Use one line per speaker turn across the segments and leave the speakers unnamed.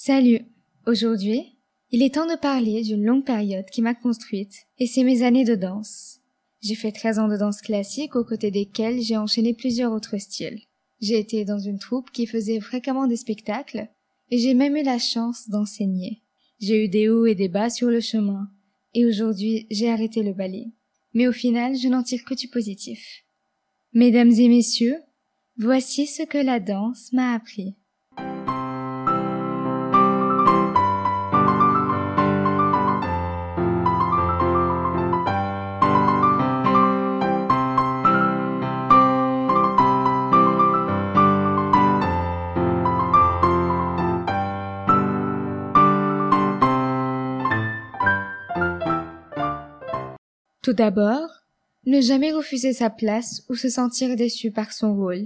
Salut. Aujourd'hui, il est temps de parler d'une longue période qui m'a construite, et c'est mes années de danse. J'ai fait 13 ans de danse classique aux côtés desquels j'ai enchaîné plusieurs autres styles. J'ai été dans une troupe qui faisait fréquemment des spectacles, et j'ai même eu la chance d'enseigner. J'ai eu des hauts et des bas sur le chemin, et aujourd'hui j'ai arrêté le ballet. Mais au final, je n'en tire que du positif. Mesdames et messieurs, voici ce que la danse m'a appris. Tout d'abord, ne jamais refuser sa place ou se sentir déçu par son rôle.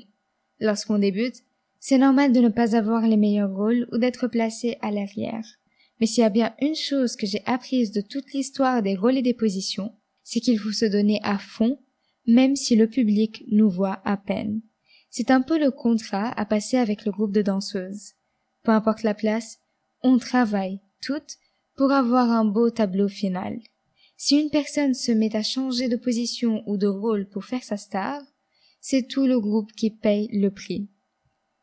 Lorsqu'on débute, c'est normal de ne pas avoir les meilleurs rôles ou d'être placé à l'arrière. Mais s'il y a bien une chose que j'ai apprise de toute l'histoire des rôles et des positions, c'est qu'il faut se donner à fond, même si le public nous voit à peine. C'est un peu le contrat à passer avec le groupe de danseuses. Peu importe la place, on travaille toutes pour avoir un beau tableau final. Si une personne se met à changer de position ou de rôle pour faire sa star, c'est tout le groupe qui paye le prix.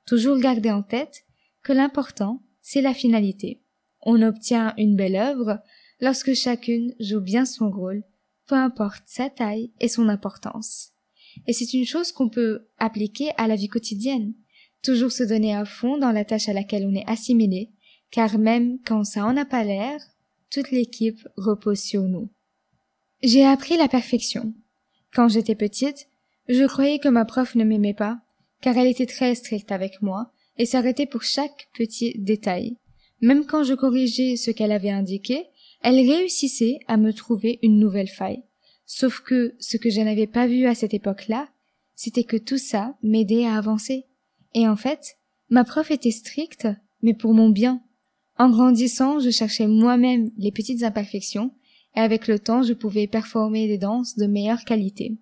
Toujours garder en tête que l'important, c'est la finalité. On obtient une belle œuvre lorsque chacune joue bien son rôle, peu importe sa taille et son importance. Et c'est une chose qu'on peut appliquer à la vie quotidienne. Toujours se donner à fond dans la tâche à laquelle on est assimilé, car même quand ça en a pas l'air, toute l'équipe repose sur nous. J'ai appris la perfection. Quand j'étais petite, je croyais que ma prof ne m'aimait pas, car elle était très stricte avec moi et s'arrêtait pour chaque petit détail. Même quand je corrigeais ce qu'elle avait indiqué, elle réussissait à me trouver une nouvelle faille. Sauf que ce que je n'avais pas vu à cette époque-là, c'était que tout ça m'aidait à avancer. Et en fait, ma prof était stricte, mais pour mon bien. En grandissant, je cherchais moi-même les petites imperfections et avec le temps je pouvais performer des danses de meilleure qualité.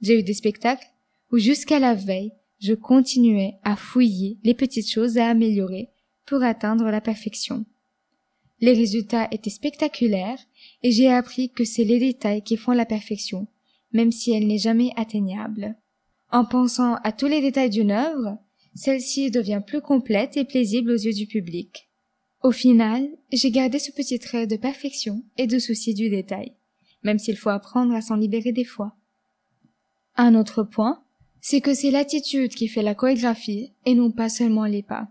J'ai eu des spectacles où jusqu'à la veille, je continuais à fouiller les petites choses à améliorer pour atteindre la perfection. Les résultats étaient spectaculaires et j'ai appris que c'est les détails qui font la perfection, même si elle n'est jamais atteignable. En pensant à tous les détails d'une œuvre, celle-ci devient plus complète et plaisible aux yeux du public. Au final, j'ai gardé ce petit trait de perfection et de souci du détail, même s'il faut apprendre à s'en libérer des fois. Un autre point, c'est que c'est l'attitude qui fait la chorégraphie et non pas seulement les pas.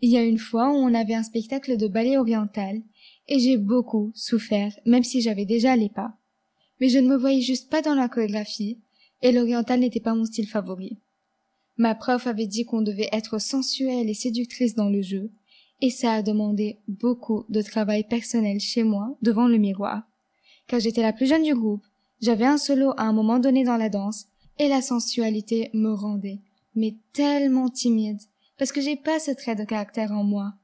Il y a une fois où on avait un spectacle de ballet oriental et j'ai beaucoup souffert même si j'avais déjà les pas. Mais je ne me voyais juste pas dans la chorégraphie et l'oriental n'était pas mon style favori. Ma prof avait dit qu'on devait être sensuelle et séductrice dans le jeu et ça a demandé beaucoup de travail personnel chez moi devant le miroir. Car j'étais la plus jeune du groupe, j'avais un solo à un moment donné dans la danse, et la sensualité me rendait, mais tellement timide, parce que j'ai pas ce trait de caractère en moi.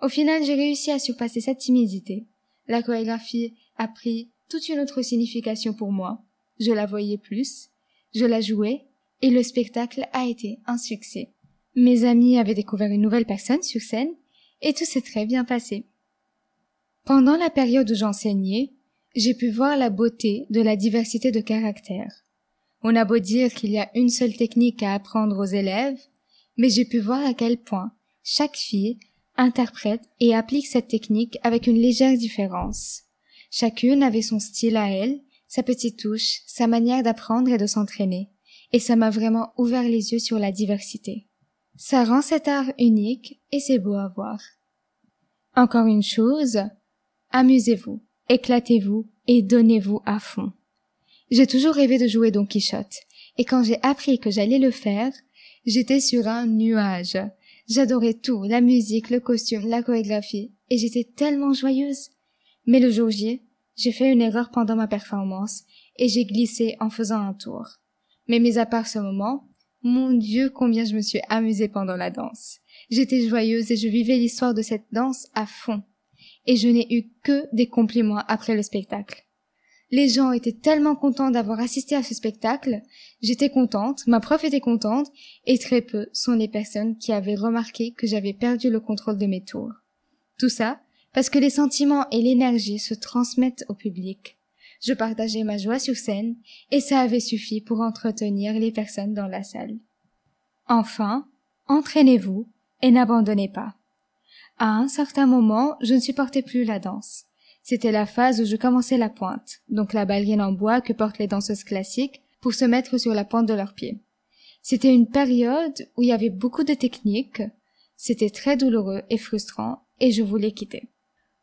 Au final, j'ai réussi à surpasser cette timidité. La chorégraphie a pris toute une autre signification pour moi. Je la voyais plus, je la jouais, et le spectacle a été un succès. Mes amis avaient découvert une nouvelle personne sur scène, et tout s'est très bien passé. Pendant la période où j'enseignais, j'ai pu voir la beauté de la diversité de caractères. On a beau dire qu'il y a une seule technique à apprendre aux élèves, mais j'ai pu voir à quel point chaque fille interprète et applique cette technique avec une légère différence. Chacune avait son style à elle, sa petite touche, sa manière d'apprendre et de s'entraîner, et ça m'a vraiment ouvert les yeux sur la diversité. Ça rend cet art unique et c'est beau à voir. Encore une chose, amusez-vous, éclatez-vous et donnez-vous à fond. J'ai toujours rêvé de jouer Don Quichotte, et quand j'ai appris que j'allais le faire, j'étais sur un nuage. J'adorais tout, la musique, le costume, la chorégraphie, et j'étais tellement joyeuse. Mais le jour J, j'ai fait une erreur pendant ma performance, et j'ai glissé en faisant un tour. Mais mis à part ce moment, mon Dieu, combien je me suis amusée pendant la danse. J'étais joyeuse et je vivais l'histoire de cette danse à fond. Et je n'ai eu que des compliments après le spectacle. Les gens étaient tellement contents d'avoir assisté à ce spectacle, j'étais contente, ma prof était contente, et très peu sont les personnes qui avaient remarqué que j'avais perdu le contrôle de mes tours. Tout ça parce que les sentiments et l'énergie se transmettent au public. Je partageais ma joie sur scène et ça avait suffi pour entretenir les personnes dans la salle. Enfin, entraînez-vous et n'abandonnez pas. À un certain moment, je ne supportais plus la danse. C'était la phase où je commençais la pointe, donc la ballerine en bois que portent les danseuses classiques pour se mettre sur la pointe de leurs pieds. C'était une période où il y avait beaucoup de techniques, c'était très douloureux et frustrant, et je voulais quitter.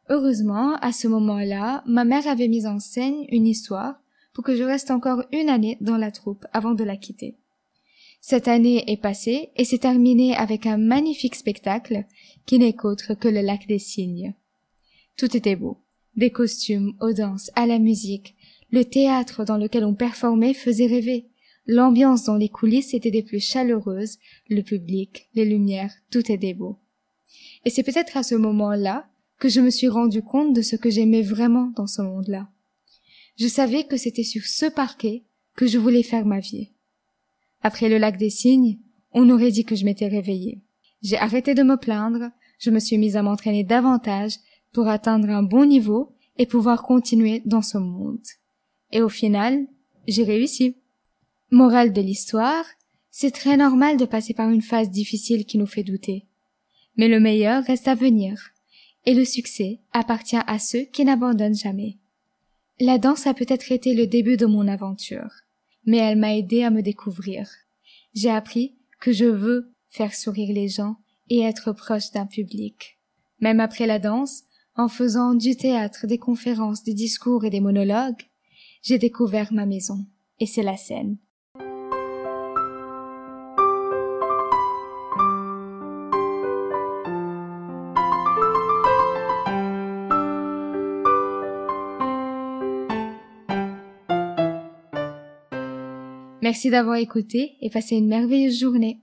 Heureusement, à ce moment-là, ma mère avait mis en scène une histoire pour que je reste encore une année dans la troupe avant de la quitter. Cette année est passée et s'est terminée avec un magnifique spectacle qui n'est qu'autre que le lac des cygnes. Tout était beau. Des costumes, aux danses, à la musique. Le théâtre dans lequel on performait faisait rêver. L'ambiance dans les coulisses était des plus chaleureuses, le public, les lumières, tout était beau. Et c'est peut-être à ce moment-là que je me suis rendu compte de ce que j'aimais vraiment dans ce monde-là. Je savais que c'était sur ce parquet que je voulais faire ma vie. Après le lac des cygnes, on aurait dit que je m'étais réveillée. J'ai arrêté de me plaindre, je me suis mise à m'entraîner davantage pour atteindre un bon niveau et pouvoir continuer dans ce monde. Et au final, j'ai réussi. Morale de l'histoire, c'est très normal de passer par une phase difficile qui nous fait douter. Mais le meilleur reste à venir et le succès appartient à ceux qui n'abandonnent jamais. La danse a peut-être été le début de mon aventure, mais elle m'a aidé à me découvrir. J'ai appris que je veux faire sourire les gens et être proche d'un public. Même après la danse, en faisant du théâtre, des conférences, des discours et des monologues, j'ai découvert ma maison, et c'est la scène. Merci d'avoir écouté et passé une merveilleuse journée.